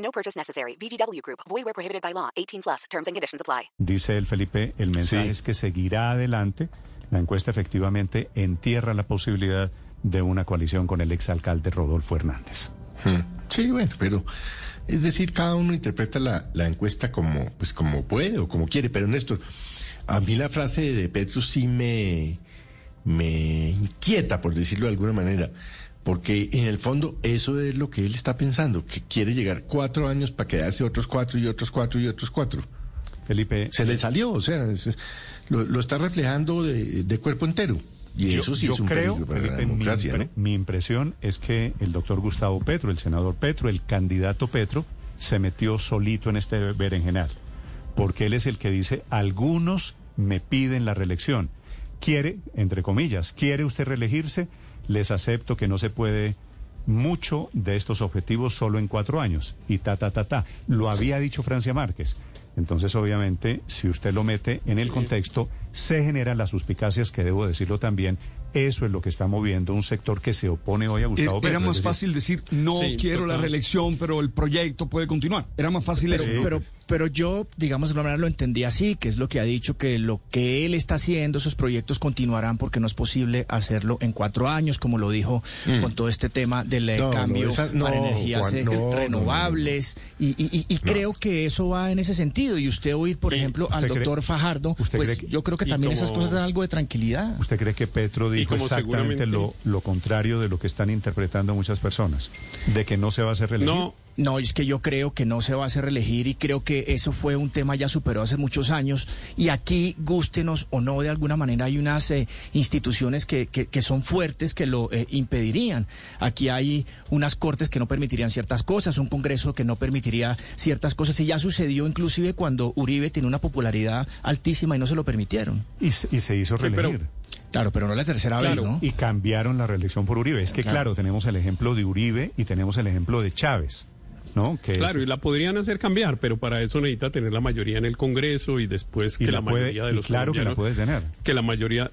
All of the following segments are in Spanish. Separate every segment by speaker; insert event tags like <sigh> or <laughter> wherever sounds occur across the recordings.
Speaker 1: No purchase necessary. VGW Group. Void where prohibited by law. 18 plus. Terms and conditions apply.
Speaker 2: Dice el Felipe, el mensaje
Speaker 3: Sí.
Speaker 2: es que seguirá adelante. La encuesta efectivamente entierra la posibilidad de una coalición con el exalcalde Rodolfo Hernández.
Speaker 3: Hmm. Sí, bueno, pero es decir, cada uno interpreta la, la encuesta como, pues, como puede o como quiere. Pero Néstor, a mí la frase de Petro sí me, me inquieta, por decirlo de alguna manera. Porque en el fondo eso es lo que él está pensando, que quiere llegar cuatro años para quedarse otros cuatro y otros cuatro y otros cuatro.
Speaker 2: Felipe,
Speaker 3: Se le salió, o sea, es- lo, lo está reflejando de, de cuerpo entero. Y
Speaker 2: yo,
Speaker 3: eso sí
Speaker 2: yo
Speaker 3: es un
Speaker 2: creo,
Speaker 3: peligro para la
Speaker 2: Felipe, mi,
Speaker 3: democracia,
Speaker 2: impre-
Speaker 3: ¿no?
Speaker 2: mi impresión es que el doctor Gustavo Petro, el senador Petro, el candidato Petro, se metió solito en este berenjenal. Porque él es el que dice, algunos me piden la reelección. Quiere, entre comillas, ¿quiere usted reelegirse? Les acepto que no se puede mucho de estos objetivos solo en cuatro años. Y ta, ta, ta, ta. Lo había dicho Francia Márquez. Entonces, obviamente, si usted lo mete en el contexto, se generan las suspicacias que debo decirlo también. Eso es lo que está moviendo un sector que se opone hoy a Gustavo
Speaker 4: Era,
Speaker 2: Petro.
Speaker 4: era más
Speaker 2: decir,
Speaker 4: fácil decir, no
Speaker 5: Sí,
Speaker 4: quiero la reelección, pero el proyecto puede continuar. Era más fácil eso.
Speaker 6: Pero, pero yo, digamos, de alguna manera lo entendí así, que es lo que ha dicho, que lo que él está haciendo, esos proyectos continuarán porque no es posible hacerlo en cuatro años, como lo dijo con todo este tema del eh,
Speaker 3: Mm. No,
Speaker 6: cambio
Speaker 3: esa- no,
Speaker 6: para energías
Speaker 3: Juan,
Speaker 6: eh,
Speaker 3: no, no,
Speaker 6: renovables. Y, y- y- y creo que eso va en ese sentido. Y usted oír, por ejemplo, al
Speaker 2: ¿Usted cree-
Speaker 6: doctor Fajardo,
Speaker 2: usted
Speaker 6: pues
Speaker 2: cree
Speaker 6: yo creo que también esas cosas dan algo de tranquilidad.
Speaker 2: ¿Usted cree que Petro dijo
Speaker 5: como
Speaker 2: exactamente lo,
Speaker 5: seguramente-
Speaker 2: lo contrario de lo que están interpretando muchas personas? De que no se va a hacer reelegir.
Speaker 5: No,
Speaker 6: No, es que yo creo que no se va a hacer reelegir y creo que eso fue un tema ya superado hace muchos años y aquí, gústenos o no, de alguna manera hay unas eh, instituciones que, que, que son fuertes que lo eh, impedirían. Aquí hay unas cortes que no permitirían ciertas cosas, un Congreso que no permitiría ciertas cosas y ya sucedió inclusive cuando Uribe tiene una popularidad altísima y no se lo permitieron.
Speaker 2: Y, se- y se hizo
Speaker 5: Sí, pero-
Speaker 2: reelegir.
Speaker 6: Claro, pero no la tercera vez, ¿no?
Speaker 2: Y cambiaron la reelección por Uribe. Es que,
Speaker 6: Claro.
Speaker 2: claro, tenemos el ejemplo de Uribe y tenemos el ejemplo de Chávez, ¿no? Que es-
Speaker 5: claro, y la podrían hacer cambiar, pero para eso necesita tener la mayoría en el Congreso y después
Speaker 2: y
Speaker 5: que
Speaker 2: la
Speaker 5: la,
Speaker 2: puede-
Speaker 5: mayoría de
Speaker 2: y
Speaker 5: los
Speaker 2: claro que la puede tener.
Speaker 5: que la mayoría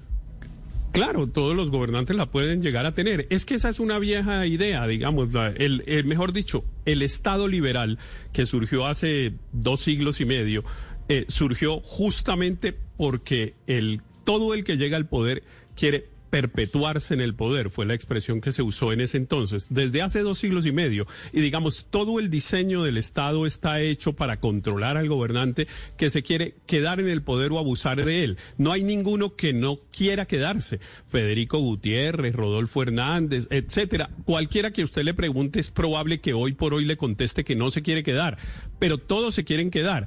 Speaker 5: Claro, todos los gobernantes la pueden llegar a tener. Es que esa es una vieja idea, digamos, el- mejor dicho, el Estado liberal que surgió hace dos siglos y medio eh, surgió justamente porque el todo el que llega al poder quiere perpetuarse en el poder, fue la expresión que se usó en ese entonces, desde hace dos siglos y medio. Y digamos, todo el diseño del Estado está hecho para controlar al gobernante que se quiere quedar en el poder o abusar de él. No hay ninguno que no quiera quedarse. Federico Gutiérrez, Rodolfo Hernández, etcétera. Cualquiera que usted le pregunte es probable que hoy por hoy le conteste que no se quiere quedar, pero todos se quieren quedar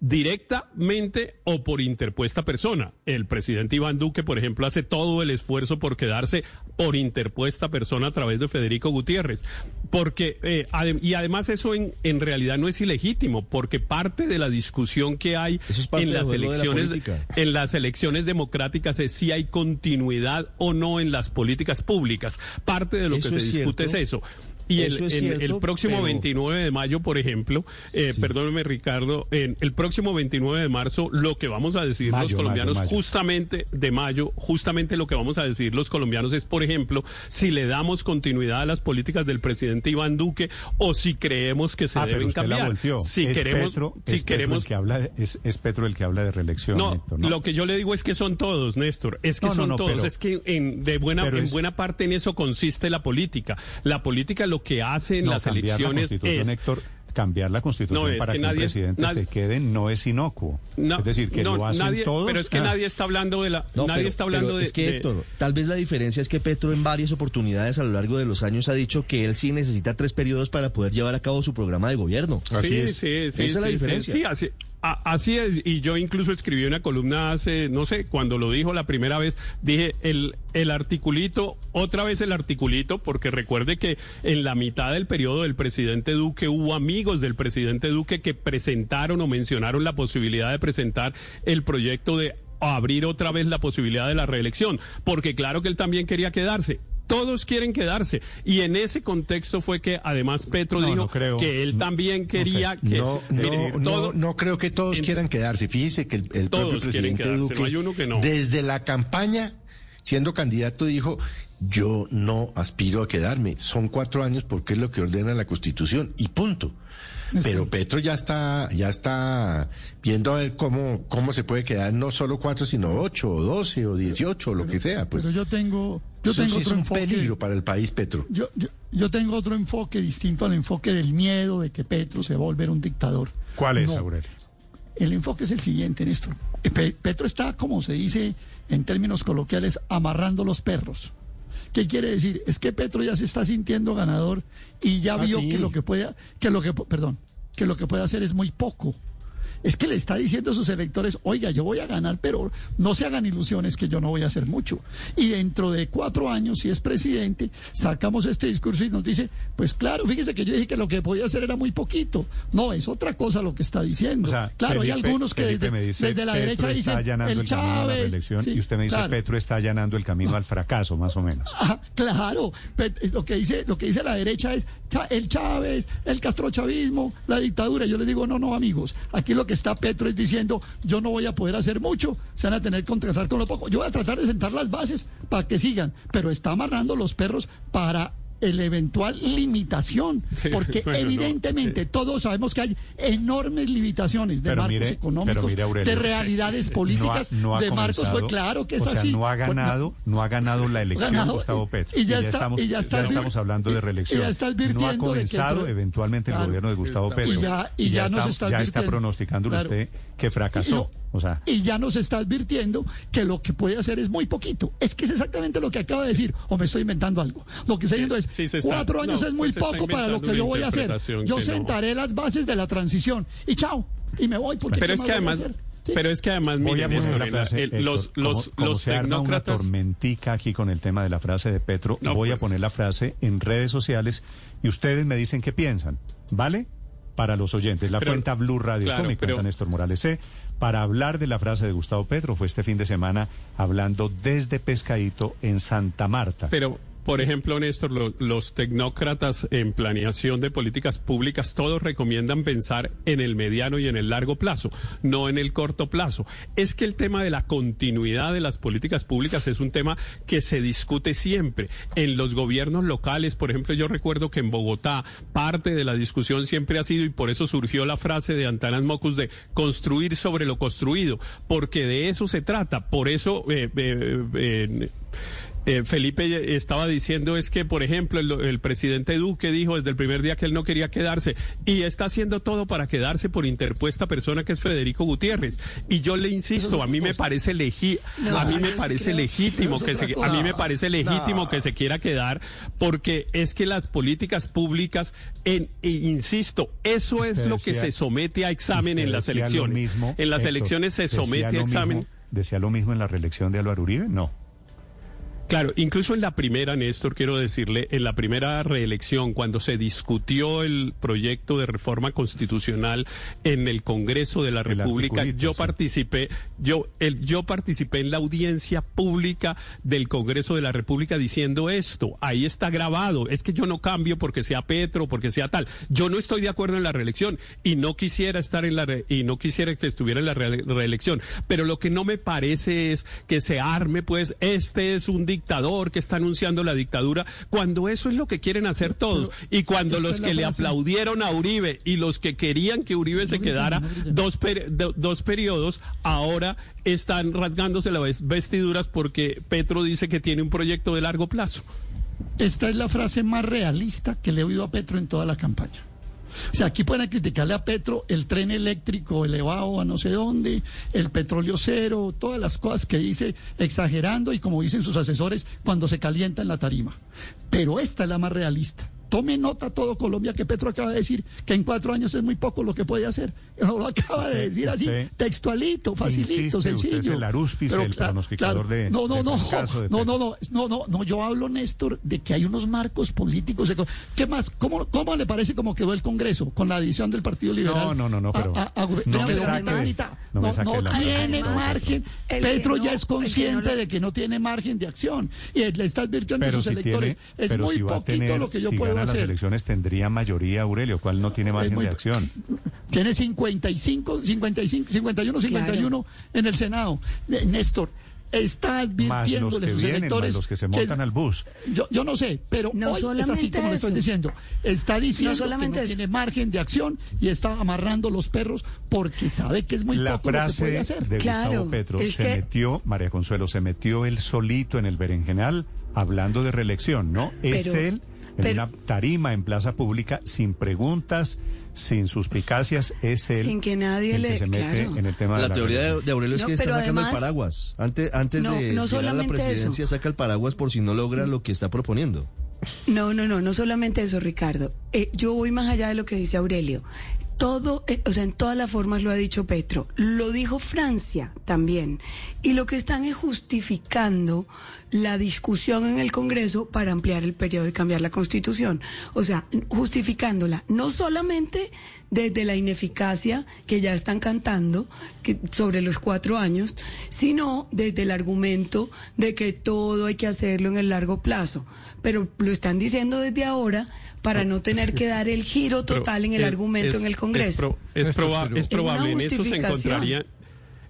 Speaker 5: directamente o por interpuesta persona. El presidente Iván Duque, por ejemplo, hace todo el esfuerzo por quedarse por interpuesta persona a través de Federico Gutiérrez. Porque, eh, adem- y además eso en, en realidad no es ilegítimo, porque parte de la discusión que hay
Speaker 7: es
Speaker 5: en las
Speaker 7: la
Speaker 5: elecciones, en las elecciones democráticas es si hay continuidad o no en las políticas públicas. Parte de lo
Speaker 7: Eso
Speaker 5: que se discute
Speaker 7: cierto.
Speaker 5: es eso. Y el,
Speaker 7: es
Speaker 5: el próximo
Speaker 7: pero-
Speaker 5: 29 de mayo, por ejemplo, eh, perdóneme Ricardo, en el próximo 29 de marzo lo que vamos a decir
Speaker 2: Mayo,
Speaker 5: los colombianos
Speaker 2: mayo, mayo.
Speaker 5: justamente de mayo, justamente lo que vamos a decir los colombianos es, por ejemplo, si le damos continuidad a las políticas del presidente Iván Duque o si creemos que se
Speaker 2: Ah,
Speaker 5: deben cambiar. Si
Speaker 2: es
Speaker 5: queremos,
Speaker 2: Petro,
Speaker 5: si
Speaker 2: es Petro
Speaker 5: queremos
Speaker 2: el que habla, de- es, es Petro el que habla de reelección.
Speaker 5: no,
Speaker 2: Héctor, ¿no?
Speaker 5: lo que yo le digo es que son todos, Néstor. Es que
Speaker 2: No,
Speaker 5: son
Speaker 2: no,
Speaker 5: todos.
Speaker 2: pero-
Speaker 5: es que en, de buena, en buena parte en eso consiste la política. La política lo que hace en
Speaker 2: No,
Speaker 5: las
Speaker 2: cambiar la
Speaker 5: elecciones
Speaker 2: constitución,
Speaker 5: es
Speaker 2: Héctor, cambiar la constitución
Speaker 5: No, es
Speaker 2: para
Speaker 5: que
Speaker 2: que,
Speaker 5: nadie-
Speaker 2: un presidente
Speaker 5: nadie-
Speaker 2: se quede no es inocuo.
Speaker 5: No,
Speaker 2: es decir, que
Speaker 5: no,
Speaker 2: lo hacen
Speaker 5: nadie,
Speaker 2: todos.
Speaker 5: Pero es que
Speaker 2: ah,
Speaker 5: nadie está hablando de la.
Speaker 7: No,
Speaker 5: nadie
Speaker 7: pero-
Speaker 5: está hablando
Speaker 7: pero
Speaker 5: de.
Speaker 7: Es que,
Speaker 5: de-
Speaker 7: Héctor, tal vez la diferencia es que Petro en varias oportunidades a lo largo de los años ha dicho que él sí necesita tres periodos para poder llevar a cabo su programa de gobierno.
Speaker 5: sí, sí, sí,
Speaker 7: Esa es la diferencia.
Speaker 5: Sí, sí, así, así es, y yo incluso escribí una columna hace, no sé, cuando lo dijo la primera vez, dije el, el articulito, otra vez el articulito, porque recuerde que en la mitad del periodo del presidente Duque hubo amigos del presidente Duque que presentaron o mencionaron la posibilidad de presentar el proyecto de abrir otra vez la posibilidad de la reelección, porque claro que él también quería quedarse. Todos quieren quedarse. Y en ese contexto fue que además Petro
Speaker 2: No,
Speaker 5: dijo
Speaker 2: no creo.
Speaker 5: que él
Speaker 2: No,
Speaker 5: también
Speaker 2: no
Speaker 5: quería
Speaker 2: sé.
Speaker 5: que...
Speaker 3: No, no,
Speaker 5: mire,
Speaker 3: no,
Speaker 5: todo-
Speaker 3: no creo que todos
Speaker 5: en-
Speaker 3: quieran quedarse. Fíjese que el, el
Speaker 5: Todos
Speaker 3: propio presidente
Speaker 5: quedarse,
Speaker 3: Duque,
Speaker 5: no hay uno que no.
Speaker 3: desde la campaña, siendo candidato, dijo, yo no aspiro a quedarme. Son cuatro años porque es lo que ordena la Constitución y punto. Pero Petro ya está, ya está viendo a ver cómo, cómo se puede quedar no solo cuatro, sino ocho, o doce, o dieciocho, o lo que sea. Pues
Speaker 8: Pero yo tengo, yo
Speaker 3: Eso
Speaker 8: tengo
Speaker 3: sí es
Speaker 8: otro
Speaker 3: un
Speaker 8: enfoque.
Speaker 3: peligro para el país, Petro.
Speaker 8: Yo, yo, yo tengo otro enfoque distinto al enfoque del miedo de que Petro se va a volver un dictador.
Speaker 2: ¿Cuál es,
Speaker 8: No.
Speaker 2: Aurelio?
Speaker 8: El enfoque es el siguiente, Néstor. Eh, Pe- Petro está, como se dice en términos coloquiales, amarrando los perros. ¿Qué quiere decir? Es que Petro ya se está sintiendo ganador y ya
Speaker 3: Ah,
Speaker 8: vio
Speaker 3: sí.
Speaker 8: que lo que puede, que lo que, perdón, que lo que puede hacer es muy poco. Es que le está diciendo a sus electores, oiga, yo voy a ganar, pero no se hagan ilusiones que yo no voy a hacer mucho. Y dentro de cuatro años, si es presidente, sacamos este discurso y nos dice, pues claro, fíjese que yo dije que lo que podía hacer era muy poquito. No, es otra cosa lo que está diciendo.
Speaker 2: O sea,
Speaker 8: claro, hay algunos que desde,
Speaker 2: me dice,
Speaker 8: desde la
Speaker 2: Petro
Speaker 8: derecha dicen, el
Speaker 2: el, la
Speaker 8: Chávez. sí,
Speaker 2: y usted me dice,
Speaker 8: claro.
Speaker 2: Petro está allanando el camino al fracaso, más o menos. <laughs>
Speaker 8: Ah, claro, Pe- lo que dice lo que dice la derecha es el Chávez, el castrochavismo, la dictadura. Yo les digo, no, no, amigos, aquí lo que está Petro es diciendo, yo no voy a poder hacer mucho, se van a tener que contratar con lo poco. Yo voy a tratar de sentar las bases para que sigan, pero está amarrando los perros para el eventual limitación, <laughs>
Speaker 5: Sí,
Speaker 8: porque
Speaker 5: bueno, no,
Speaker 8: evidentemente todos sabemos que hay enormes limitaciones de
Speaker 2: Pero
Speaker 8: marcos
Speaker 2: mire-
Speaker 8: económicos,
Speaker 2: mire, Aurelio,
Speaker 8: de realidades políticas,
Speaker 2: no ha, no ha
Speaker 8: de marcos, pues claro que es
Speaker 2: o sea,
Speaker 8: así.
Speaker 2: no ha
Speaker 8: Pues,
Speaker 2: ganado, no ha ganado la elección
Speaker 8: ganado,
Speaker 2: Gustavo
Speaker 8: y-
Speaker 2: Petro.
Speaker 8: y ya está-
Speaker 2: estamos,
Speaker 8: y ya está vir-
Speaker 2: estamos hablando de reelección.
Speaker 8: y ya está
Speaker 2: no ha
Speaker 8: que
Speaker 2: comenzado eventualmente el gobierno de Gustavo Petro.
Speaker 8: Y ya- ya nos está
Speaker 2: ya está
Speaker 8: Claro.
Speaker 2: usted que fracasó.
Speaker 8: Y,
Speaker 2: o sea,
Speaker 8: y ya nos está advirtiendo que lo que puede hacer es muy poquito. Es que es exactamente lo que acaba de decir. O me estoy inventando algo. Lo que está diciendo es,
Speaker 5: Sí, se está-
Speaker 8: cuatro años
Speaker 5: no,
Speaker 8: es muy
Speaker 5: pues
Speaker 8: poco para lo que yo voy a hacer. Yo
Speaker 5: no.
Speaker 8: sentaré las bases de la transición. Y chao. Y me voy porque
Speaker 5: Pero
Speaker 8: ¿qué
Speaker 5: es que
Speaker 8: voy a
Speaker 5: además,
Speaker 8: hacer? Sí.
Speaker 5: pero es que además,
Speaker 2: voy
Speaker 5: mire,
Speaker 2: a poner
Speaker 5: Néstor,
Speaker 2: la frase.
Speaker 5: el-
Speaker 2: Héctor,
Speaker 5: los,
Speaker 2: como-
Speaker 5: los,
Speaker 2: como
Speaker 5: los
Speaker 2: se arma una tormentica aquí con el tema de la frase de Petro,
Speaker 5: No,
Speaker 2: voy a
Speaker 5: pues.
Speaker 2: poner la frase en redes sociales y ustedes me dicen qué piensan, ¿vale? Para los oyentes, la
Speaker 5: Pero-
Speaker 2: cuenta Blue Radio
Speaker 5: claro,
Speaker 2: con mi
Speaker 5: pero-
Speaker 2: cuenta Néstor Morales C. Para hablar de la frase de Gustavo Petro, fue este fin de semana hablando desde Pescadito en Santa Marta.
Speaker 5: Pero, por ejemplo, Néstor, lo- los tecnócratas en planeación de políticas públicas, todos recomiendan pensar en el mediano y en el largo plazo, no en el corto plazo. Es que el tema de la continuidad de las políticas públicas es un tema que se discute siempre. En los gobiernos locales, por ejemplo, yo recuerdo que en Bogotá parte de la discusión siempre ha sido, y por eso surgió la frase de Antanas Mocus de construir sobre lo construido, porque de eso se trata. Por eso... eh, eh, eh, eh, Felipe estaba diciendo es que, por ejemplo, el, el presidente Duque dijo desde el primer día que él no quería quedarse y está haciendo todo para quedarse por interpuesta persona que es Federico Gutiérrez. Y yo le insisto, a mí me parece legi a mí me parece legítimo que se, a mí me parece legítimo que se quiera quedar porque es que las políticas públicas, en, e insisto, eso es
Speaker 2: Usted
Speaker 5: lo que se somete a examen en las elecciones.
Speaker 2: mismo,
Speaker 5: en las
Speaker 2: Héctor,
Speaker 5: elecciones se somete a examen.
Speaker 2: mismo- ¿Decía lo mismo en la reelección de Álvaro Uribe? No.
Speaker 5: Claro, incluso en la primera, Néstor, quiero decirle, en la primera reelección, cuando se discutió el proyecto de reforma constitucional en el Congreso de la República, yo participé, yo, el, yo participé en la audiencia pública del Congreso de la República diciendo esto. Ahí está grabado. Es que yo no cambio porque sea Petro, porque sea tal. Yo no estoy de acuerdo en la reelección y no quisiera estar en la re- y no quisiera que estuviera en la re- reelección. Pero lo que no me parece es que se arme, pues, este es un dictador que está anunciando la dictadura, cuando eso es lo que quieren hacer todos. Y cuando los que le aplaudieron a Uribe y los que querían que Uribe se quedara
Speaker 8: no
Speaker 5: dos, per- do- dos periodos, ahora están rasgándose las vestiduras porque Petro dice que tiene un proyecto de largo plazo.
Speaker 8: Esta es la frase más realista que le he oído a Petro en toda la campaña. O sea, aquí pueden criticarle a Petro el tren eléctrico elevado a no sé dónde, el petróleo cero, todas las cosas que dice exagerando y como dicen sus asesores cuando se calienta en la tarima. Pero esta es la más realista. Tome nota todo Colombia que Petro acaba de decir que en cuatro años es muy poco lo que puede hacer. No lo <laughs> acaba de decir así,
Speaker 2: Sí.
Speaker 8: textualito, facilito,
Speaker 2: Insiste, usted
Speaker 8: sencillo.
Speaker 2: es el Aruspis, el pronosticador de-
Speaker 8: No, no,
Speaker 2: del
Speaker 8: no,
Speaker 2: de
Speaker 8: no,
Speaker 2: Petro.
Speaker 8: no, no, no, no, no, yo hablo, Néstor, de que hay unos marcos políticos. ¿Qué más? ¿Cómo, cómo le parece cómo quedó el Congreso con la adición del Partido Liberal?
Speaker 2: No, no, no, no, pero
Speaker 8: a- a- a-
Speaker 2: no
Speaker 8: pero
Speaker 2: me no me
Speaker 8: no, tiene
Speaker 9: Además,
Speaker 8: margen. Petro
Speaker 9: no-
Speaker 8: ya es
Speaker 9: que no
Speaker 8: consciente de que no tiene margen de acción y le está advirtiendo a
Speaker 2: Pero
Speaker 8: sus
Speaker 2: si
Speaker 8: electores.
Speaker 2: tiene,
Speaker 8: es
Speaker 2: pero
Speaker 8: muy
Speaker 2: si
Speaker 8: poquito
Speaker 2: tener,
Speaker 8: lo que yo
Speaker 2: si
Speaker 8: puedo
Speaker 2: gana las elecciones tendría mayoría, Aurelio, ¿cuál no tiene margen
Speaker 8: muy-
Speaker 2: de acción? <laughs>
Speaker 8: Tiene 55, 55, 51, 51 en el Senado. Néstor, está advirtiéndole a
Speaker 2: que
Speaker 8: sus
Speaker 2: vienen,
Speaker 8: electores.
Speaker 2: más los que se
Speaker 8: que-
Speaker 2: montan al bus.
Speaker 8: Yo, yo no sé, pero
Speaker 9: No
Speaker 8: hoy es así como le estoy diciendo. Está diciendo
Speaker 9: solamente
Speaker 8: que no
Speaker 9: eso.
Speaker 8: tiene margen de acción y está amarrando los perros porque sabe que es muy
Speaker 2: la
Speaker 8: poco lo que
Speaker 2: frase
Speaker 8: puede hacer.
Speaker 2: de
Speaker 9: Claro,
Speaker 2: Gustavo Petro
Speaker 9: es
Speaker 2: se
Speaker 9: que-
Speaker 2: metió, María Consuelo, se metió él solito en el berenjenal hablando de reelección, ¿no? es
Speaker 9: Pero-
Speaker 2: en
Speaker 9: pero-
Speaker 2: una tarima en plaza pública, sin preguntas, sin suspicacias, es él
Speaker 9: Sin que nadie
Speaker 2: el que
Speaker 9: le-
Speaker 2: se mete
Speaker 9: claro.
Speaker 2: en el tema de
Speaker 7: La
Speaker 2: la
Speaker 7: teoría de, Aurelio es
Speaker 9: No,
Speaker 7: que está sacando el paraguas. Antes, antes
Speaker 9: No,
Speaker 7: de
Speaker 9: no
Speaker 7: llegar a la presidencia
Speaker 9: eso.
Speaker 7: saca el paraguas por si no logra lo que está proponiendo.
Speaker 9: No, no, no, no solamente eso, Ricardo. Eh, yo voy más allá de lo que dice Aurelio. Todo, eh, o sea, en todas las formas lo ha dicho Petro. Lo dijo Francia también. Y lo que están es justificando la discusión en el Congreso para ampliar el periodo y cambiar la Constitución. O sea, justificándola no solamente desde la ineficacia que ya están cantando sobre los cuatro años, sino desde el argumento de que todo hay que hacerlo en el largo plazo. Pero lo están diciendo desde ahora para no tener que dar el giro
Speaker 5: Pero
Speaker 9: total en el
Speaker 5: es-
Speaker 9: argumento
Speaker 5: es-
Speaker 9: en el Congreso.
Speaker 5: Es, pro- es proba- es probable, en eso se
Speaker 9: justificación.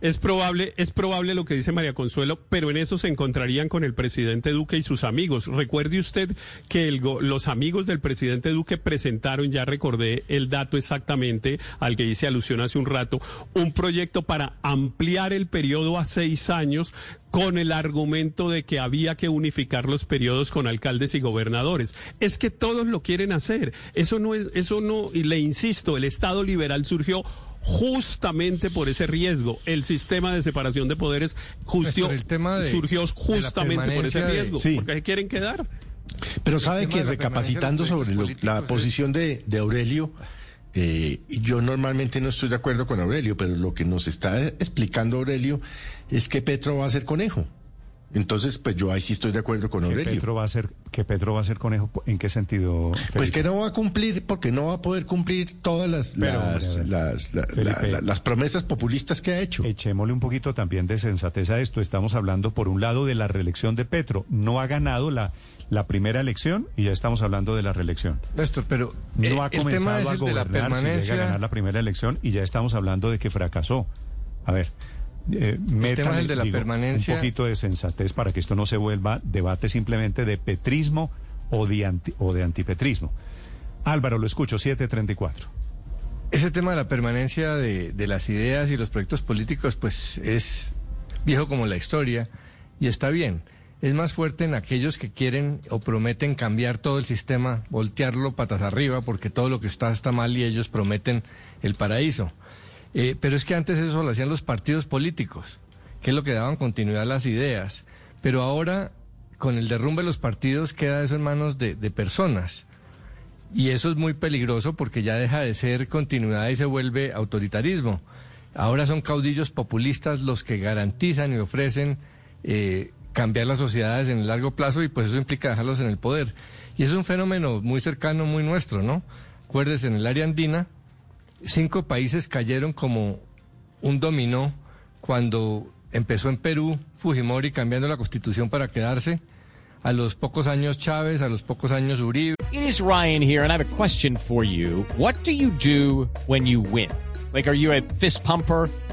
Speaker 5: Es probable, es probable lo que dice María Consuelo, pero en eso se encontrarían con el presidente Duque y sus amigos. Recuerde usted que los amigos del presidente Duque presentaron, ya recordé el dato exactamente al que hice alusión hace un rato, un proyecto para ampliar el periodo a seis años con el argumento de que había que unificar los periodos con alcaldes y gobernadores. Es que todos lo quieren hacer. Eso no es, eso no, y le insisto, el Estado liberal surgió justamente por ese riesgo. El sistema de separación de poderes justió-
Speaker 10: Néstor, el tema de-
Speaker 5: surgió
Speaker 10: de
Speaker 5: justamente por ese
Speaker 10: de-
Speaker 5: riesgo.
Speaker 3: Sí.
Speaker 5: Porque se quieren quedar.
Speaker 3: Pero sabe que recapacitando sobre lo- la posición de, de Aurelio, eh, yo normalmente no estoy de acuerdo con Aurelio, pero lo que nos está explicando Aurelio es que Petro va a ser conejo. Entonces, pues yo ahí sí estoy de acuerdo con
Speaker 2: que
Speaker 3: Aurelio.
Speaker 2: Petro va a ser que Petro va a ser conejo ¿en qué sentido?
Speaker 3: Pues que no va a cumplir, porque no va a poder cumplir todas las,
Speaker 2: Pero,
Speaker 3: las,
Speaker 2: hombre, a ver,
Speaker 3: las- la-
Speaker 2: Felipe.
Speaker 3: la- la- las promesas populistas que ha hecho.
Speaker 2: Echémosle un poquito también de sensatez a esto. Estamos hablando, por un lado, de la reelección de Petro. No ha ganado la, la primera elección y ya estamos hablando de la reelección.
Speaker 10: Néstor, pero
Speaker 2: No
Speaker 10: eh,
Speaker 2: ha
Speaker 10: el tema
Speaker 2: comenzado
Speaker 10: es
Speaker 2: a
Speaker 10: el de la
Speaker 2: gobernar si llega a ganar la primera elección y ya estamos hablando de que fracasó. A ver, eh,
Speaker 10: es el de la
Speaker 2: digo,
Speaker 10: permanencia.
Speaker 2: un poquito de sensatez para que esto no se vuelva debate simplemente de petrismo o de, anti- o de antipetrismo. Álvaro, lo escucho, 734.
Speaker 10: Ese tema de la permanencia de, de las ideas y los proyectos políticos, pues es viejo como la historia y está bien. Es más fuerte en aquellos que quieren o prometen cambiar todo el sistema, voltearlo patas arriba, porque todo lo que está está mal y ellos prometen el paraíso. Eh, pero es que antes eso lo hacían los partidos políticos, que es lo que daban continuidad a las ideas. Pero ahora, con el derrumbe de los partidos, queda eso en manos de, personas. Y eso es muy peligroso porque ya deja de ser continuidad y se vuelve autoritarismo. Ahora son caudillos populistas los que garantizan y ofrecen eh, cambiar las sociedades en el largo plazo y pues eso implica dejarlos en el poder. Y es un fenómeno muy cercano, muy nuestro, ¿no? Acuérdese, en el área andina, cinco países cayeron como un dominó cuando empezó en Perú Fujimori cambiando la constitución para quedarse. A los pocos años Chávez, a los pocos años Uribe.
Speaker 11: It is Ryan here, and I have a question for you. What do you do when you win? Like, are you a fist pumper?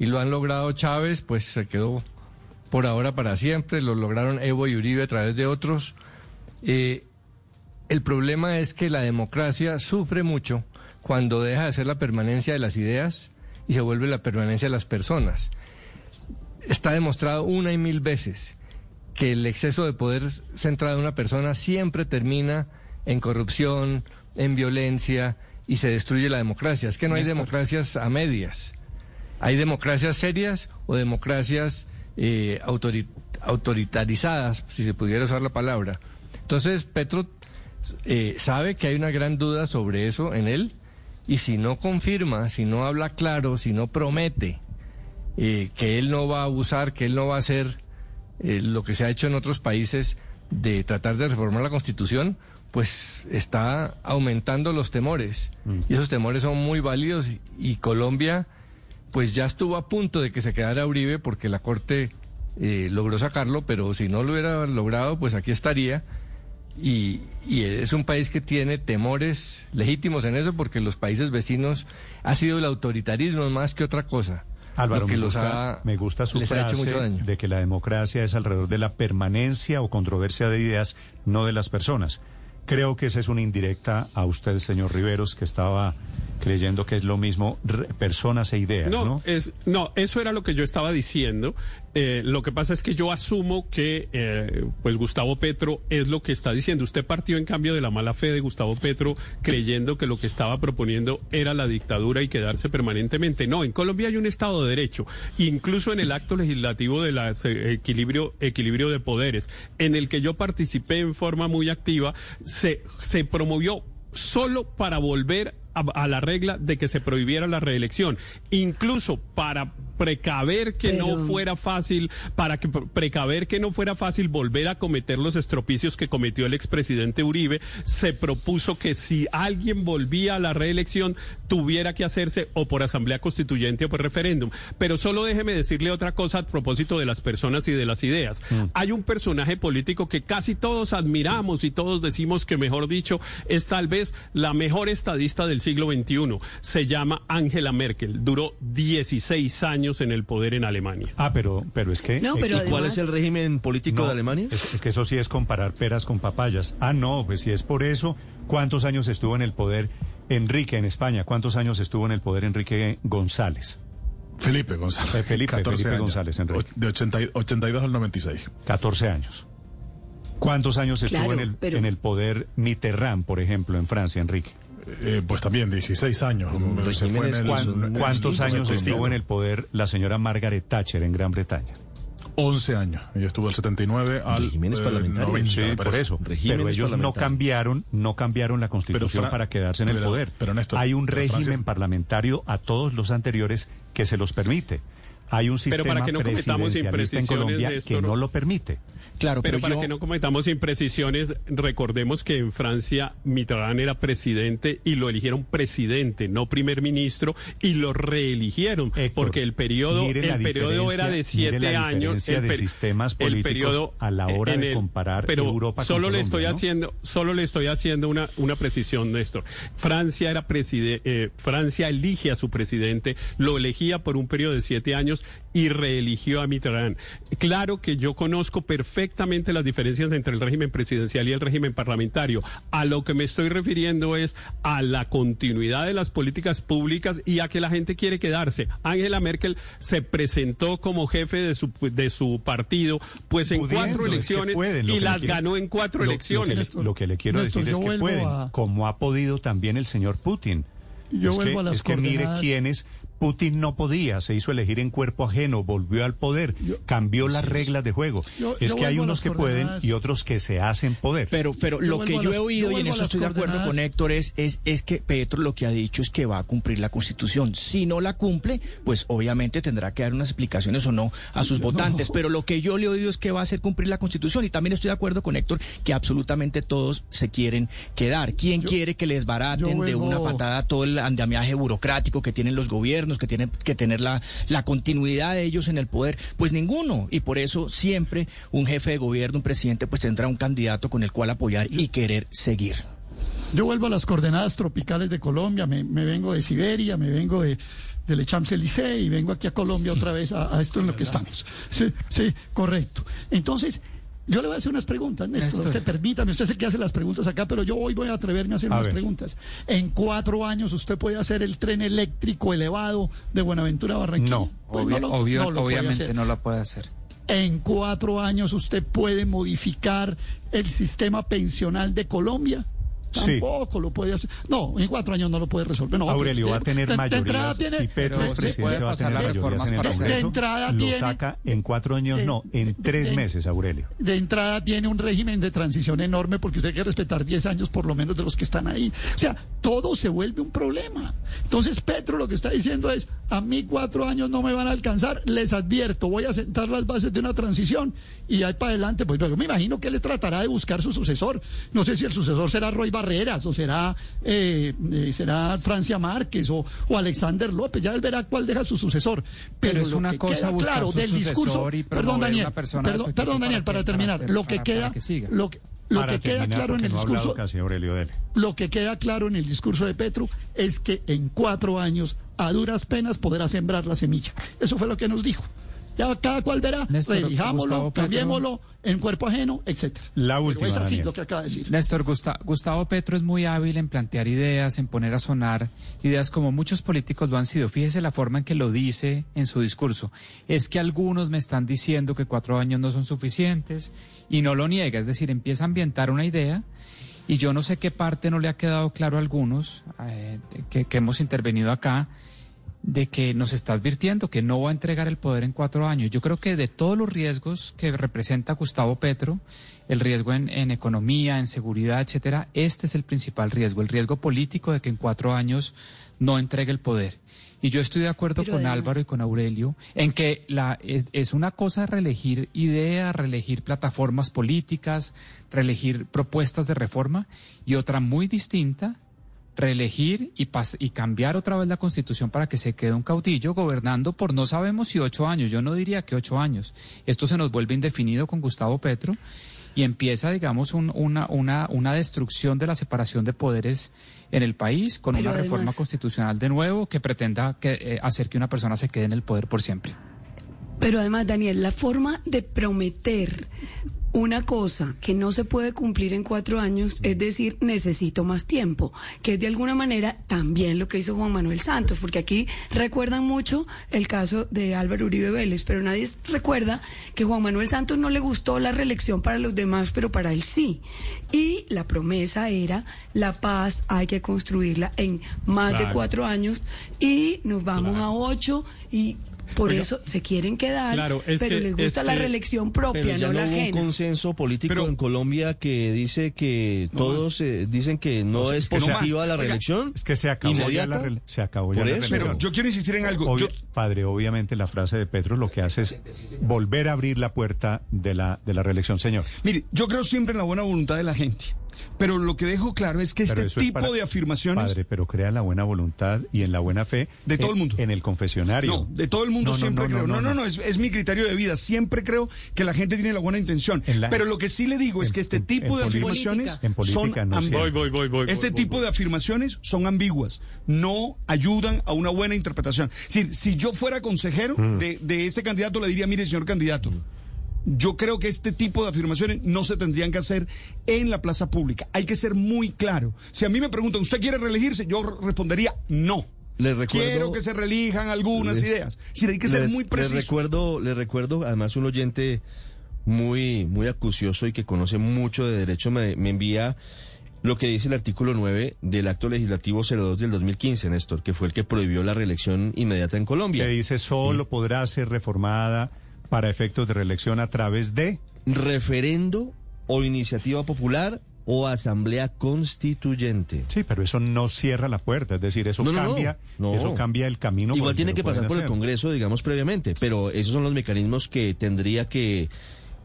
Speaker 10: y lo han logrado Chávez, pues se quedó por ahora para siempre, lo lograron Evo y Uribe a través de otros. Eh, el problema es que la democracia sufre mucho cuando deja de ser la permanencia de las ideas y se vuelve la permanencia de las personas. Está demostrado una y mil veces que el exceso de poder centrado en una persona siempre termina en corrupción, en violencia y se destruye la democracia. Es que no hay democracias a medias. Hay democracias serias o democracias eh, autori- autoritarizadas, si se pudiera usar la palabra. Entonces, Petro eh, sabe que hay una gran duda sobre eso en él y si no confirma, si no habla claro, si no promete eh, que él no va a abusar, que él no va a hacer eh, lo que se ha hecho en otros países de tratar de reformar la Constitución, pues está aumentando los temores. Y esos temores son muy válidos y Colombia pues ya estuvo a punto de que se quedara Uribe porque la Corte eh, logró sacarlo, pero si no lo hubiera logrado, pues aquí estaría. Y, y es un país que tiene temores legítimos en eso porque los países vecinos ha sido el autoritarismo más que otra cosa.
Speaker 2: Álvaro,
Speaker 10: lo que
Speaker 2: me,
Speaker 10: los
Speaker 2: gusta,
Speaker 10: ha,
Speaker 2: me gusta su
Speaker 10: ha
Speaker 2: frase de que la democracia es alrededor de la permanencia o controversia de ideas, no de las personas. Creo que esa es una indirecta a usted, señor Riveros, que estaba creyendo que es lo mismo re- personas e ideas, ¿no?
Speaker 5: No, es, no, eso era lo que yo estaba diciendo. Eh, lo que pasa es que yo asumo que, eh, pues Gustavo Petro es lo que está diciendo. Usted partió en cambio de la mala fe de Gustavo Petro, creyendo que lo que estaba proponiendo era la dictadura y quedarse permanentemente. No, en Colombia hay un Estado de Derecho, incluso en el acto legislativo del equilibrio, equilibrio de poderes, en el que yo participé en forma muy activa, se, se promovió solo para volver a, a la regla de que se prohibiera la reelección, incluso para precaver que no fuera fácil, para que precaver que no fuera fácil volver a cometer los estropicios que cometió el expresidente Uribe, se propuso que si alguien volvía a la reelección tuviera que hacerse o por asamblea constituyente o por referéndum. Pero solo déjeme decirle otra cosa a propósito de las personas y de las ideas. Hay un personaje político que casi todos admiramos y todos decimos que, mejor dicho, es tal vez la mejor estadista del siglo XXI. Se llama Angela Merkel. Duró 16 años en el poder en Alemania.
Speaker 2: Ah, pero, pero es que...
Speaker 9: No,
Speaker 2: eh,
Speaker 9: pero
Speaker 7: ¿Y cuál es el régimen político
Speaker 2: no,
Speaker 7: de Alemania?
Speaker 2: Es, es que eso sí es comparar peras con papayas. Ah, no, pues si es por eso, ¿cuántos años estuvo en el poder Enrique en España? ¿Cuántos años estuvo en el poder Enrique González?
Speaker 12: Felipe González.
Speaker 2: Eh, Felipe,
Speaker 12: 14
Speaker 2: Felipe
Speaker 12: años.
Speaker 2: González, Enrique.
Speaker 12: De 80 y- 82 al 96.
Speaker 2: 14 años. ¿Cuántos años estuvo
Speaker 9: Claro,
Speaker 2: en, el,
Speaker 9: pero-
Speaker 2: en el poder Mitterrand, por ejemplo, en Francia, Enrique?
Speaker 12: Eh, pues también 16 años. Se fue en el-
Speaker 2: ¿Cuán-
Speaker 12: en el
Speaker 2: ¿Cuántos años
Speaker 12: 75?
Speaker 2: estuvo en el poder la señora Margaret Thatcher en Gran Bretaña?
Speaker 12: 11 años. Ella estuvo del 79 al
Speaker 7: Regímenes
Speaker 12: eh,
Speaker 7: parlamentarios.
Speaker 12: 90,
Speaker 2: Sí, por eso.
Speaker 7: Regímenes
Speaker 2: Pero ellos no cambiaron, no cambiaron la constitución para quedarse en el
Speaker 12: pero-
Speaker 2: poder.
Speaker 12: pero, Néstor,
Speaker 2: Hay un
Speaker 12: pero
Speaker 2: régimen
Speaker 12: Francia-
Speaker 2: parlamentario a todos los anteriores que se los permite. Hay un
Speaker 5: Pero
Speaker 2: sistema
Speaker 5: para que no cometamos
Speaker 2: presidencialista en
Speaker 5: imprecisiones,
Speaker 2: Colombia que
Speaker 5: Néstor.
Speaker 2: no lo permite.
Speaker 6: Claro,
Speaker 5: Pero,
Speaker 6: pero,
Speaker 5: para
Speaker 6: yo...
Speaker 5: que no cometamos imprecisiones, recordemos que en Francia Mitterrand era presidente y lo eligieron presidente, no primer ministro, y lo reeligieron,
Speaker 2: Héctor,
Speaker 5: porque el periodo, el periodo era de siete
Speaker 2: la
Speaker 5: años. el
Speaker 2: de sistemas
Speaker 5: el
Speaker 2: políticos
Speaker 5: periodo
Speaker 2: a la hora de
Speaker 5: el-
Speaker 2: comparar
Speaker 5: pero
Speaker 2: Europa con
Speaker 5: solo le
Speaker 2: Colombia,
Speaker 5: estoy
Speaker 2: ¿no?
Speaker 5: haciendo, solo le estoy haciendo una, una precisión, Néstor. Francia era preside- eh, Francia elige a su presidente, lo elegía por un periodo de siete años y reeligió a Mitterrand. Claro que yo conozco perfectamente las diferencias entre el régimen presidencial y el régimen parlamentario. A lo que me estoy refiriendo es a la continuidad de las políticas públicas y a que la gente quiere quedarse. Angela Merkel se presentó como jefe de su, de su partido, pues en
Speaker 2: Pudiendo,
Speaker 5: cuatro
Speaker 2: es que
Speaker 5: elecciones
Speaker 2: pueden,
Speaker 5: y las
Speaker 2: quiero-
Speaker 5: ganó en cuatro
Speaker 2: lo- lo
Speaker 5: elecciones.
Speaker 2: que le- Lo que le quiero
Speaker 8: Néstor,
Speaker 2: decir es que pueden,
Speaker 8: a-
Speaker 2: como ha podido también el señor Putin.
Speaker 8: Yo
Speaker 2: es
Speaker 8: vuelvo
Speaker 2: que,
Speaker 8: a las
Speaker 2: es que mire quiénes. Putin no podía, se hizo elegir en cuerpo ajeno, volvió al poder, cambió las reglas de juego.
Speaker 8: Yo-
Speaker 2: es
Speaker 8: yo
Speaker 2: que hay unos que pueden y otros que se hacen poder.
Speaker 6: Pero, pero lo que yo
Speaker 8: las-
Speaker 6: he oído,
Speaker 8: yo
Speaker 6: y en eso estoy de acuerdo con. Héctor, es, es, es que Petro lo que ha dicho es que va a cumplir la Constitución. Si no la cumple, pues obviamente tendrá que dar unas explicaciones o no a sus votantes. Pero lo que yo le he oído es que va a hacer cumplir la Constitución. Y también estoy de acuerdo con Héctor que absolutamente todos se quieren quedar. ¿Quién quiere que les baraten de una patada todo el andamiaje burocrático que tienen los gobiernos, que tienen que tener la, la continuidad de ellos en el poder? Pues ninguno. Y por eso siempre un jefe de gobierno, un presidente, pues tendrá un candidato con el cual apoyar y querer seguir.
Speaker 8: Yo vuelvo a las coordenadas tropicales de Colombia, me, me vengo de Siberia, me vengo de del Champs-Élysées y vengo aquí a Colombia otra vez a, a esto en lo que estamos. Sí, sí, correcto. Entonces, Yo le voy a hacer unas preguntas, Néstor.
Speaker 13: Néstor.
Speaker 8: Usted permítame, usted es el que hace las preguntas acá, pero yo hoy voy a atreverme a hacer
Speaker 2: A
Speaker 8: unas
Speaker 2: ver.
Speaker 8: preguntas. En cuatro años usted puede hacer el tren eléctrico elevado de Buenaventura a Barranquilla.
Speaker 2: No.
Speaker 8: Pues no lo-
Speaker 13: obvio-
Speaker 8: no lo
Speaker 13: obviamente no la puede hacer.
Speaker 8: En cuatro años usted puede modificar el sistema pensional de Colombia.
Speaker 2: Sí.
Speaker 8: Tampoco lo puede hacer. No, en cuatro años no lo puede resolver. No,
Speaker 2: Aurelio
Speaker 8: pues,
Speaker 2: va a tener
Speaker 8: de- de
Speaker 2: mayoría.
Speaker 8: entrada tiene-
Speaker 2: si Petro
Speaker 8: de- de-
Speaker 13: puede pasar las
Speaker 2: mayorías
Speaker 13: reformas para hacer.
Speaker 8: De entrada
Speaker 2: lo
Speaker 8: tiene-
Speaker 2: saca en cuatro años,
Speaker 8: de-
Speaker 2: no, en
Speaker 8: de-
Speaker 2: tres
Speaker 8: de-
Speaker 2: meses, Aurelio.
Speaker 8: de entrada tiene un régimen de transición enorme porque usted hay que respetar 10 años por lo menos de los que están ahí. O sea, todo se vuelve un problema. Entonces Petro lo que está diciendo es, a mí cuatro años no me van a alcanzar, les advierto, voy a sentar las bases de una transición y ahí para adelante, pues yo me imagino que él tratará de buscar su sucesor. No sé si el sucesor será Roy Barreras o será, eh, eh, será Francia Márquez o, o Alexander López, ya él verá cuál deja su sucesor. Pero,
Speaker 13: Pero es
Speaker 8: lo
Speaker 13: una
Speaker 8: que
Speaker 13: cosa
Speaker 8: queda claro del discurso, perdón Daniel, perdón, perdón Daniel,
Speaker 13: para
Speaker 8: terminar,
Speaker 13: para hacer-
Speaker 8: lo que
Speaker 13: para-
Speaker 8: queda,
Speaker 13: que
Speaker 8: lo que, lo
Speaker 2: Para
Speaker 8: que queda claro en el
Speaker 2: no
Speaker 8: discurso,
Speaker 2: casi, Aurelio, dele.
Speaker 8: lo que queda claro en el discurso de Petro es que en cuatro años, a duras penas, podrá sembrar la semilla. Eso fue lo que nos dijo. Ya cada cual verá,
Speaker 13: Néstor,
Speaker 8: relijámoslo,
Speaker 13: Gustavo Petro.
Speaker 8: cambiémoslo en cuerpo ajeno, etcétera.
Speaker 2: La
Speaker 8: Pero
Speaker 2: última,
Speaker 8: es así
Speaker 2: Daniel.
Speaker 8: lo que acaba de decir.
Speaker 13: Néstor, Gusta- Gustavo Petro es muy hábil en plantear ideas, en poner a sonar ideas como muchos políticos lo han sido. Fíjese la forma en que lo dice en su discurso. Es que algunos me están diciendo que cuatro años no son suficientes y no lo niega. Es decir, empieza a ambientar una idea y yo no sé qué parte no le ha quedado claro a algunos eh, que, que hemos intervenido acá de que nos está advirtiendo que no va a entregar el poder en cuatro años. Yo creo que de todos los riesgos que representa Gustavo Petro, el riesgo en, en economía, en seguridad, etcétera, este es el principal riesgo, el riesgo político de que en cuatro años no entregue el poder. Y yo estoy de acuerdo
Speaker 9: Pero
Speaker 13: con
Speaker 9: además-
Speaker 13: Álvaro y con Aurelio en que la, es, es una cosa reelegir ideas, reelegir plataformas políticas, reelegir propuestas de reforma y otra muy distinta reelegir y, cambiar otra vez la constitución para que se quede un caudillo gobernando por no sabemos si ocho años, yo no diría que ocho años. Esto se nos vuelve indefinido con Gustavo Petro y empieza, digamos, un- una, una, una destrucción de la separación de poderes en el país con
Speaker 9: Pero
Speaker 13: una reforma constitucional de nuevo que pretenda que, eh, hacer que una persona se quede en el poder por siempre.
Speaker 9: Pero además, Daniel, la forma de prometer una cosa que no se puede cumplir en cuatro años, es decir, necesito más tiempo, que es de alguna manera también lo que hizo Juan Manuel Santos, porque aquí recuerdan mucho el caso de Álvaro Uribe Vélez, pero nadie recuerda que Juan Manuel Santos no le gustó la reelección para los demás, pero para él sí. Y la promesa era la paz hay que construirla en más de cuatro años y nos vamos a ocho y por
Speaker 5: Oiga.
Speaker 9: eso se quieren quedar,
Speaker 5: Claro, es
Speaker 9: pero
Speaker 5: que-
Speaker 9: les gusta
Speaker 5: es
Speaker 9: la
Speaker 5: que-
Speaker 9: reelección
Speaker 7: Pero
Speaker 9: propia,
Speaker 7: ya
Speaker 9: no
Speaker 7: no
Speaker 9: la
Speaker 7: hubo un consenso político
Speaker 4: Pero-
Speaker 7: en Colombia que dice que
Speaker 4: No
Speaker 7: todos eh, dicen que no,
Speaker 4: No,
Speaker 7: es
Speaker 4: es que
Speaker 7: positiva la
Speaker 4: Oiga,
Speaker 7: reelección.
Speaker 2: Es que se acabó ya la, se acabó ya
Speaker 7: Por
Speaker 2: la
Speaker 7: eso.
Speaker 2: reelección.
Speaker 4: Pero yo quiero insistir en algo.
Speaker 2: Obvio-
Speaker 4: Yo-
Speaker 2: padre, obviamente la frase de Petro lo que hace es volver a abrir la puerta de la, de la reelección, señor.
Speaker 4: Mire, yo creo siempre en la buena voluntad de la gente. Pero lo que dejo claro es que
Speaker 2: Pero
Speaker 4: este
Speaker 2: es
Speaker 4: tipo
Speaker 2: para-
Speaker 4: de afirmaciones
Speaker 2: Padre, pero crea la buena voluntad y en la buena fe.
Speaker 4: De todo el mundo.
Speaker 2: En el confesionario.
Speaker 4: No, de todo el mundo
Speaker 2: No, no,
Speaker 4: siempre
Speaker 2: no,
Speaker 4: creo.
Speaker 2: no,
Speaker 4: No, no,
Speaker 2: no.
Speaker 4: no, es, es mi criterio de vida. Siempre creo que la gente tiene la buena intención.
Speaker 2: La-
Speaker 4: Pero lo que sí le digo es que este
Speaker 2: en-
Speaker 4: tipo
Speaker 2: en
Speaker 4: de
Speaker 2: política.
Speaker 4: afirmaciones
Speaker 2: En política
Speaker 4: son
Speaker 2: no.
Speaker 5: Voy, voy, voy, voy.
Speaker 4: Este
Speaker 5: voy,
Speaker 4: tipo
Speaker 5: voy,
Speaker 4: de afirmaciones son ambiguas, no ayudan a una buena interpretación. Si, si yo fuera consejero
Speaker 2: Mm.
Speaker 4: de, de este candidato, le diría, mire, señor candidato, yo creo que este tipo de afirmaciones no se tendrían que hacer en la plaza pública. Hay que ser muy claro. Si a mí me preguntan, ¿usted quiere reelegirse? Yo respondería, no.
Speaker 7: Les recuerdo-
Speaker 4: Quiero que se reelijan algunas
Speaker 7: Les-
Speaker 4: ideas. Sí, hay que ser
Speaker 7: les-
Speaker 4: muy preciso.
Speaker 7: Les recuerdo, les recuerdo, además un oyente muy, muy acucioso y que conoce mucho de derecho me, me envía lo que dice el artículo 9 del acto legislativo 02 del 2015, Néstor, que fue el que prohibió la reelección inmediata en Colombia.
Speaker 2: Que dice solo podrá ser reformada para efectos de reelección a través de.
Speaker 7: Referendo o iniciativa popular o asamblea constituyente.
Speaker 2: Sí, pero eso no cierra la puerta, es decir, eso
Speaker 7: No, no, no,
Speaker 2: cambia,
Speaker 7: no.
Speaker 2: eso cambia el camino.
Speaker 7: Igual tiene que pasar por el. Congreso, digamos, previamente, pero esos son los mecanismos que tendría que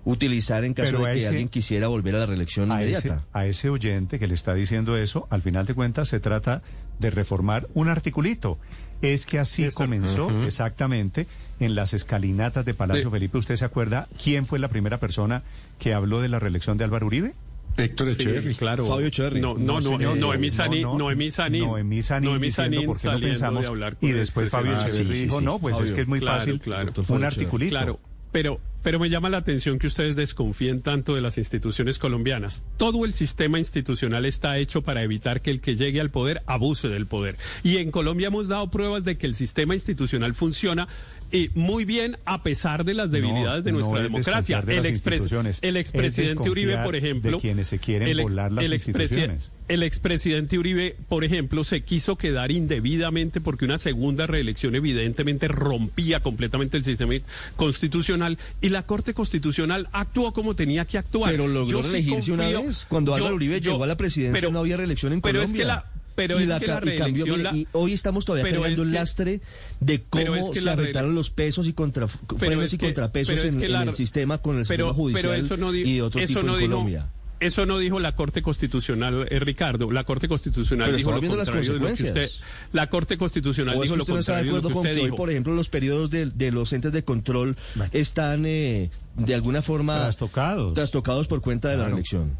Speaker 7: utilizar en caso de que
Speaker 2: ese-
Speaker 7: alguien quisiera volver a la reelección
Speaker 2: a ese,
Speaker 7: inmediata.
Speaker 2: a ese oyente que le está diciendo eso, al final de cuentas se trata de reformar un articulito. Es que así comenzó exactamente en las escalinatas de Palacio
Speaker 5: Sí.
Speaker 2: Felipe. ¿Usted se acuerda quién fue la primera persona que habló de la reelección de Álvaro Uribe?
Speaker 3: Héctor
Speaker 5: Sí,
Speaker 3: Echeverry.
Speaker 5: claro.
Speaker 7: Fabio Echeverry.
Speaker 5: No, no, no, no, Noemí Sanín,
Speaker 2: No, no,
Speaker 5: Noemí Sanín.
Speaker 2: Noemí Sanín
Speaker 5: Noemí Sanín
Speaker 2: por qué no
Speaker 5: de
Speaker 2: pensamos y después Fabio.
Speaker 7: Ah, sí, sí,
Speaker 2: dijo,
Speaker 7: sí.
Speaker 2: no, pues es que es muy
Speaker 5: Claro,
Speaker 2: fácil
Speaker 5: claro.
Speaker 2: Un articulito.
Speaker 5: Claro. Pero, pero me llama la atención que ustedes desconfíen tanto de las instituciones colombianas. Todo el sistema institucional está hecho para evitar que el que llegue al poder abuse del poder. Y en Colombia hemos dado pruebas de que el sistema institucional funciona y muy bien a pesar de las debilidades de nuestra
Speaker 2: no
Speaker 5: democracia.
Speaker 2: de
Speaker 5: el, expres- expresidente Uribe, por ejemplo,
Speaker 2: de quienes se quieren
Speaker 5: el ex-
Speaker 2: volar las
Speaker 5: el
Speaker 2: instituciones.
Speaker 5: el expresidente Uribe, por ejemplo, se quiso quedar indebidamente porque una segunda reelección evidentemente rompía completamente el sistema constitucional y la Corte Constitucional actuó como tenía que actuar.
Speaker 7: Pero logró
Speaker 5: Yo sí
Speaker 7: reelegirse una vez. Cuando
Speaker 5: yo-
Speaker 7: Álvaro Uribe
Speaker 5: yo-
Speaker 7: llegó a la presidencia
Speaker 5: pero-
Speaker 7: no había reelección en
Speaker 5: pero
Speaker 7: Colombia.
Speaker 5: es que la- pero
Speaker 7: y
Speaker 5: es
Speaker 7: la
Speaker 5: que la
Speaker 7: y cambió, mire,
Speaker 5: la-
Speaker 7: y hoy estamos todavía cargando
Speaker 5: es
Speaker 7: el lastre de cómo
Speaker 5: es que
Speaker 7: se
Speaker 5: reele-
Speaker 7: los pesos y contra, frenos
Speaker 5: es
Speaker 7: y contrapesos en, en el sistema con el
Speaker 5: pero-
Speaker 7: sistema judicial
Speaker 5: pero eso no di-
Speaker 7: y de otro
Speaker 5: eso
Speaker 7: tipo
Speaker 5: no
Speaker 7: en
Speaker 5: dijo-
Speaker 7: Colombia.
Speaker 5: Eso no dijo la Corte Constitucional, eh, Ricardo. La Corte Constitucional
Speaker 7: Pero
Speaker 5: dijo lo
Speaker 7: viendo las
Speaker 5: contrario de lo que usted.
Speaker 7: consecuencias.
Speaker 5: La Corte Constitucional
Speaker 7: ¿O es
Speaker 5: dijo
Speaker 7: que
Speaker 5: lo
Speaker 7: usted no está de
Speaker 5: contrario de lo
Speaker 7: acuerdo
Speaker 5: que
Speaker 7: con
Speaker 5: usted
Speaker 7: que hoy,
Speaker 5: dijo.
Speaker 7: por ejemplo, los periodos de, de los entes de control están eh, de alguna forma
Speaker 2: Trastocados.
Speaker 7: trastocados por cuenta de la reelección?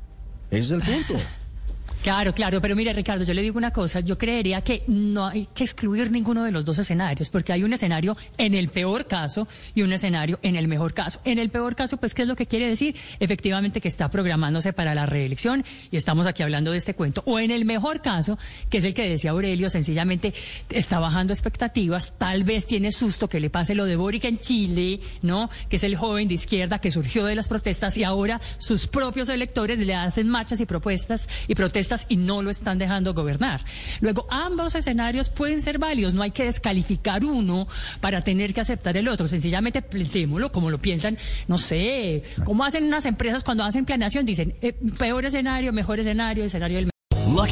Speaker 7: Ese es el punto.
Speaker 14: Claro, claro, pero mire Ricardo, yo le digo una cosa, yo creería que no hay que excluir ninguno de los dos escenarios, porque hay un escenario en el peor caso y un escenario en el mejor caso. En el peor caso, pues, ¿qué es lo que quiere decir? Efectivamente que está programándose para la reelección y estamos aquí hablando de este cuento. O en el mejor caso, que es el que decía Aurelio, sencillamente está bajando expectativas, tal vez tiene susto que le pase lo de Boric en Chile, ¿no? Que es el joven de izquierda que surgió de las protestas y ahora sus propios electores le hacen marchas y propuestas y protestas y no lo están dejando gobernar. Luego, ambos escenarios pueden ser válidos, no hay que descalificar uno para tener que aceptar el otro, sencillamente pensémoslo como lo piensan, no sé, como hacen unas empresas cuando hacen planeación, dicen eh, peor escenario, mejor escenario, escenario del